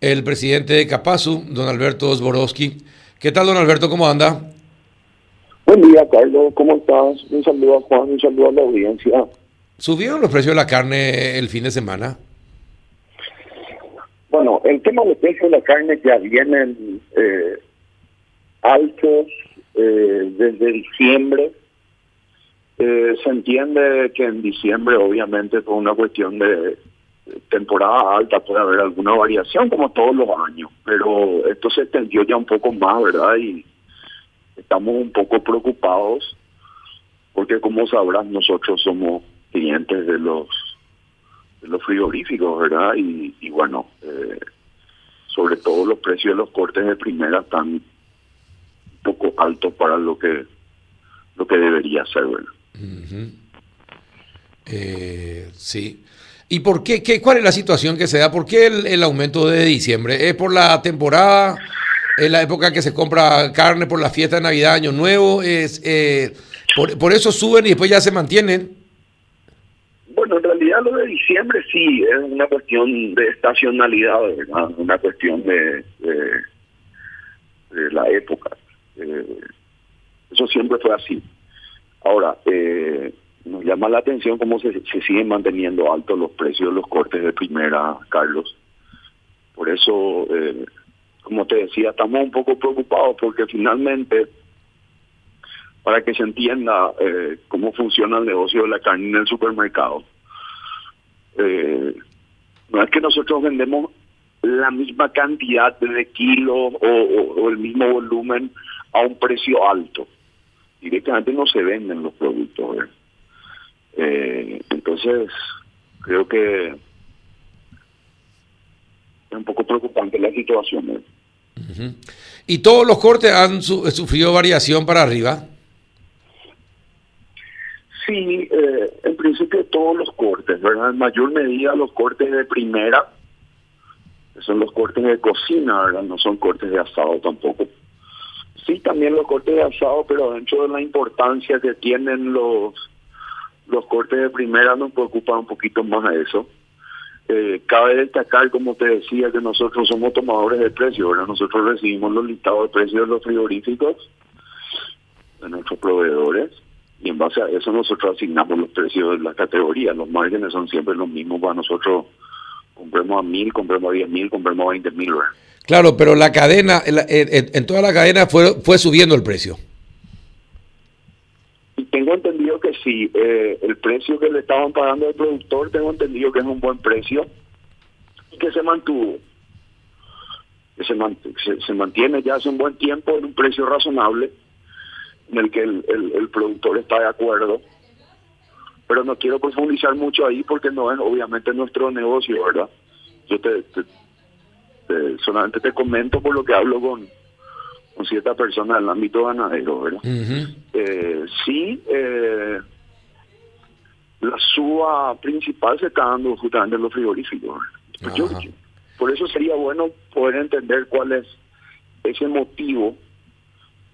el presidente de Capazu, don Alberto Zborowski. ¿Qué tal, don Alberto? ¿Cómo anda? Buen día, Carlos. ¿Cómo estás? Un saludo a Juan, un saludo a la audiencia. ¿Subieron los precios de la carne el fin de semana? Bueno, el tema de los precios de la carne ya vienen eh, altos eh, desde diciembre. Eh, se entiende que en diciembre, obviamente, por una cuestión de temporada alta puede haber alguna variación, como todos los años, pero esto se extendió ya un poco más, ¿verdad? Y estamos un poco preocupados porque, como sabrás, nosotros somos clientes de los de los frigoríficos, ¿verdad? Y, y bueno, eh, sobre todo los precios de los cortes de primera están un poco altos para lo que lo que debería ser, ¿verdad? eh, sí. ¿Y por qué, qué, cuál es la situación que se da? ¿Por qué el, el aumento de diciembre? ¿Es por la temporada? ¿Es la época que se compra carne por la fiesta de Navidad, Año Nuevo? ¿Es, eh, por, por eso suben y después ya se mantienen? Bueno, en realidad lo de diciembre sí es una cuestión de estacionalidad, ¿verdad? Una cuestión de, de, la época. Eh, eso siempre fue así. Ahora, eh, nos llama la atención cómo se, siguen manteniendo altos los precios de los cortes de primera, Carlos. Por eso, eh, como te decía, estamos un poco preocupados porque finalmente, para que se entienda eh, cómo funciona el negocio de la carne en el supermercado, eh, no es que nosotros vendemos la misma cantidad de kilos o, el mismo volumen a un precio alto. Directamente no se venden los productos. Eh, entonces, creo que es un poco preocupante la situación. ¿eh? Uh -huh. ¿Y todos los cortes han su sufrido variación para arriba? Sí, eh, en principio todos los cortes, ¿verdad? En mayor medida los cortes de primera, que son los cortes de cocina, ¿verdad? No son cortes de asado tampoco. Sí, también los cortes de asado, pero dentro de la importancia que tienen los los cortes de primera nos preocupa un poquito más eso. Eh, cabe destacar, como te decía, que nosotros somos tomadores de precios, ¿verdad? Nosotros recibimos los listados de precios de los frigoríficos de nuestros proveedores y en base a eso nosotros asignamos los precios de la categoría. Los márgenes son siempre los mismos para nosotros. Compremos a mil, compremos a diez mil, compremos a veinte mil, ¿verdad? Claro, pero la cadena, en, en, en toda la cadena fue, fue subiendo el precio. Tengo sí, eh, el precio que le estaban pagando al productor, tengo entendido que es un buen precio y que se mantuvo. Que se, mant se, se, mantiene ya hace un buen tiempo en un precio razonable en el que el, el, el, productor está de acuerdo. Pero no quiero profundizar mucho ahí porque no es obviamente nuestro negocio, ¿verdad? Yo te, te, te solamente te comento por lo que hablo con, con cierta persona del ámbito ganadero, ¿verdad? Uh -huh. eh, sí, eh, suba principal se está dando justamente en los frigoríficos. Pues yo, por eso sería bueno poder entender cuál es ese motivo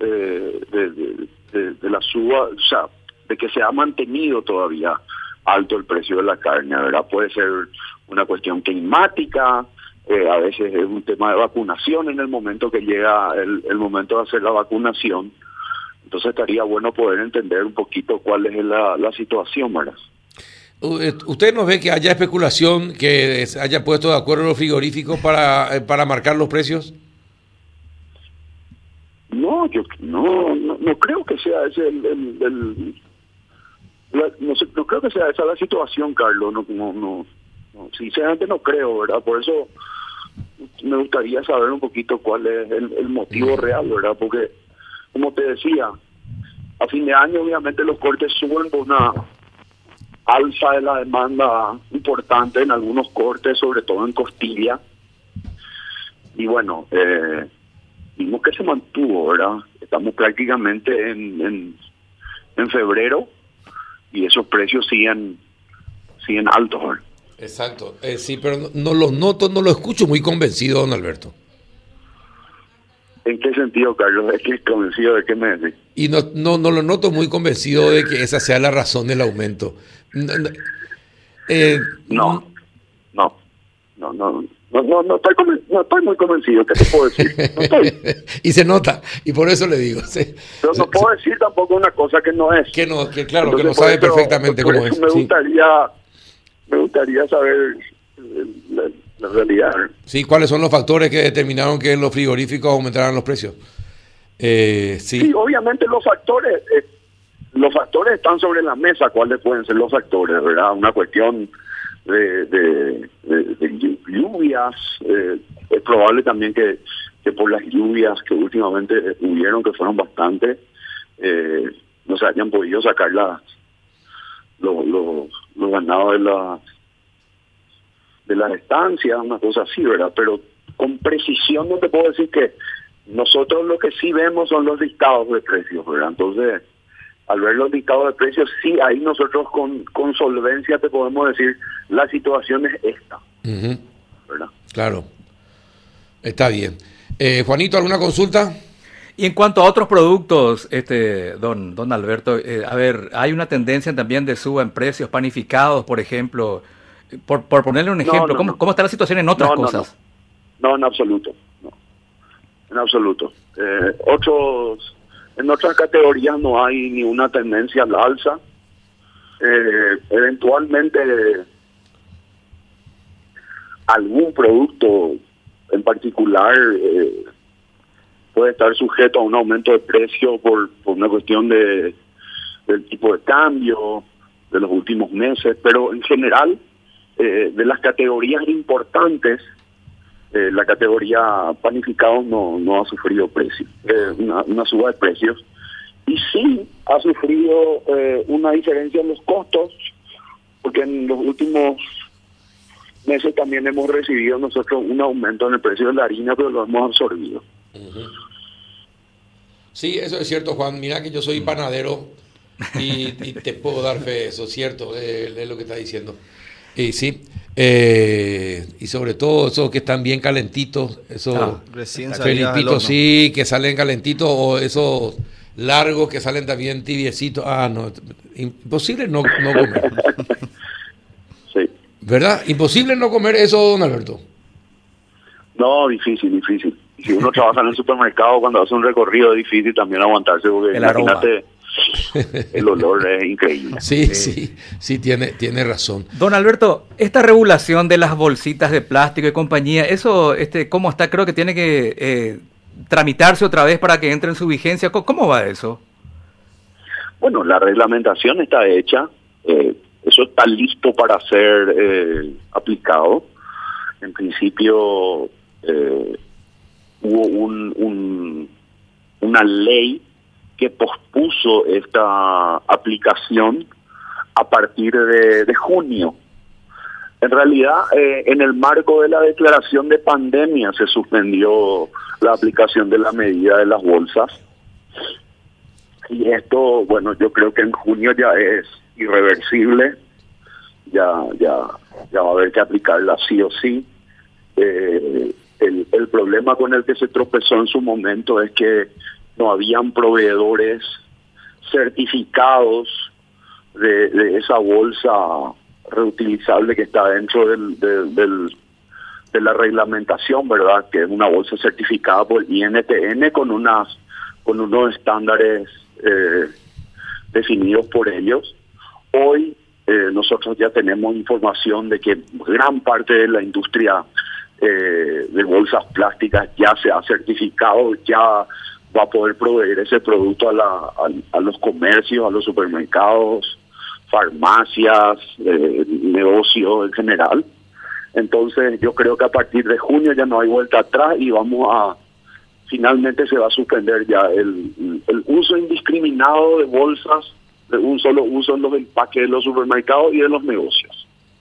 eh, de, de, de, de, la suba, o sea, de que se ha mantenido todavía alto el precio de la carne, ¿verdad? Puede ser una cuestión climática, eh, a veces es un tema de vacunación en el momento que llega el, el, momento de hacer la vacunación. Entonces estaría bueno poder entender un poquito cuál es la, la situación, ¿verdad? ¿Usted no ve que haya especulación, que se haya puesto de acuerdo los frigoríficos para, eh, para marcar los precios? No, yo no, no, no creo que sea ese el, el, el la, no, sé, no creo que sea esa la situación, Carlos. No, no, no, no, sinceramente no creo, ¿verdad? Por eso me gustaría saber un poquito cuál es el, el motivo real, ¿verdad? Porque, como te decía, a fin de año obviamente los cortes suben por una alza de la demanda importante en algunos cortes, sobre todo en costilla. Y bueno, eh, vimos que se mantuvo, ¿verdad? Estamos prácticamente en, en, en febrero y esos precios siguen, siguen altos, ¿verdad? Exacto, eh, sí, pero no, no los noto, no lo escucho muy convencido, don Alberto. ¿En qué sentido, Carlos? ¿Es que convencido de qué me decís? Y no, no, no lo noto muy convencido de que esa sea la razón del aumento. No, eh, no, no, no, no, No, no, no, estoy, no estoy muy convencido, ¿qué te puedo decir? No estoy. y se nota, y por eso le digo. Pero no puedo decir tampoco una cosa que no es. Que no, que claro, que no sabe perfectamente cómo es. Me gustaría, me gustaría saber la, realidad. Sí, ¿cuáles son los factores que determinaron que los frigoríficos aumentaran los precios? Eh, sí. obviamente los factores, eh, los factores están sobre la mesa, cuáles pueden ser los factores, ¿verdad? Una cuestión de, lluvias, eh, es probable también que, que, por las lluvias que últimamente hubieron, que fueron bastante, eh, no se hayan podido sacar las, los, los, ganados de las de las estancias, una cosa así, ¿verdad? Pero con precisión no te puedo decir que nosotros lo que sí vemos son los listados de precios, ¿verdad? Entonces, al ver los dictados de precios, sí, ahí nosotros con, con solvencia te podemos decir, la situación es esta. ¿verdad? Claro, está bien. Eh, Juanito, ¿alguna consulta? Y en cuanto a otros productos, este, don, don Alberto, eh, a ver, hay una tendencia también de suba en precios panificados, por ejemplo. Por, por ponerle un ejemplo, ¿cómo, ¿cómo, está la situación en otras cosas? No, en absoluto. En absoluto. Eh, otros en otras categorías no hay ni una tendencia al alza. Eh, eventualmente algún producto en particular eh, puede estar sujeto a un aumento de precio por, por una cuestión de del tipo de cambio de los últimos meses, pero en general eh, de las categorías importantes eh, la categoría panificados no, no ha sufrido precios, eh, una, suba de precios. Y sí ha sufrido eh, una diferencia en los costos, porque en los últimos meses también hemos recibido nosotros un aumento en el precio de la harina, pero lo hemos absorbido. Sí, eso es cierto, Juan. Mira que yo soy panadero y, te puedo dar fe de eso, cierto, es lo que está diciendo. Y sí, eh, y sobre todo esos que están bien calentitos, esos ah, felipitos, sí, que salen calentitos, o esos largos que salen también tibiecitos. Ah, no, imposible no, no comer. Sí. ¿Verdad? Imposible no comer eso, don Alberto. No, difícil, difícil. Si uno trabaja en el supermercado cuando hace un recorrido es difícil también aguantarse, porque imagínate el olor es increíble. Sí, sí, sí, tiene, tiene razón. Don Alberto, esta regulación de las bolsitas de plástico y compañía, eso, este, ¿cómo está? Creo que tiene que eh, tramitarse otra vez para que entre en su vigencia. ¿Cómo, va eso? Bueno, la reglamentación está hecha, eh, eso está listo para ser eh, aplicado. En principio hubo un, una ley que pospuso esta aplicación a partir de, junio. En realidad, eh, en el marco de la declaración de pandemia se suspendió la aplicación de la medida de las bolsas. Y esto, bueno, yo creo que en junio ya es irreversible, ya, ya, ya va a haber que aplicarla sí o sí. Eh, el, el problema con el que se tropezó en su momento es que no habían proveedores certificados de, esa bolsa reutilizable que está dentro del, de la reglamentación, ¿verdad? Que es una bolsa certificada por INTN con unas con unos estándares eh, definidos por ellos. Hoy eh, nosotros ya tenemos información de que gran parte de la industria eh, de bolsas plásticas ya se ha certificado, ya va a poder proveer ese producto a, la, a, los comercios, a los supermercados, farmacias, eh, negocios en general. Entonces yo creo que a partir de junio ya no hay vuelta atrás y vamos a, finalmente se va a suspender ya el, el uso indiscriminado de bolsas de un solo uso en los empaques de los supermercados y de los negocios.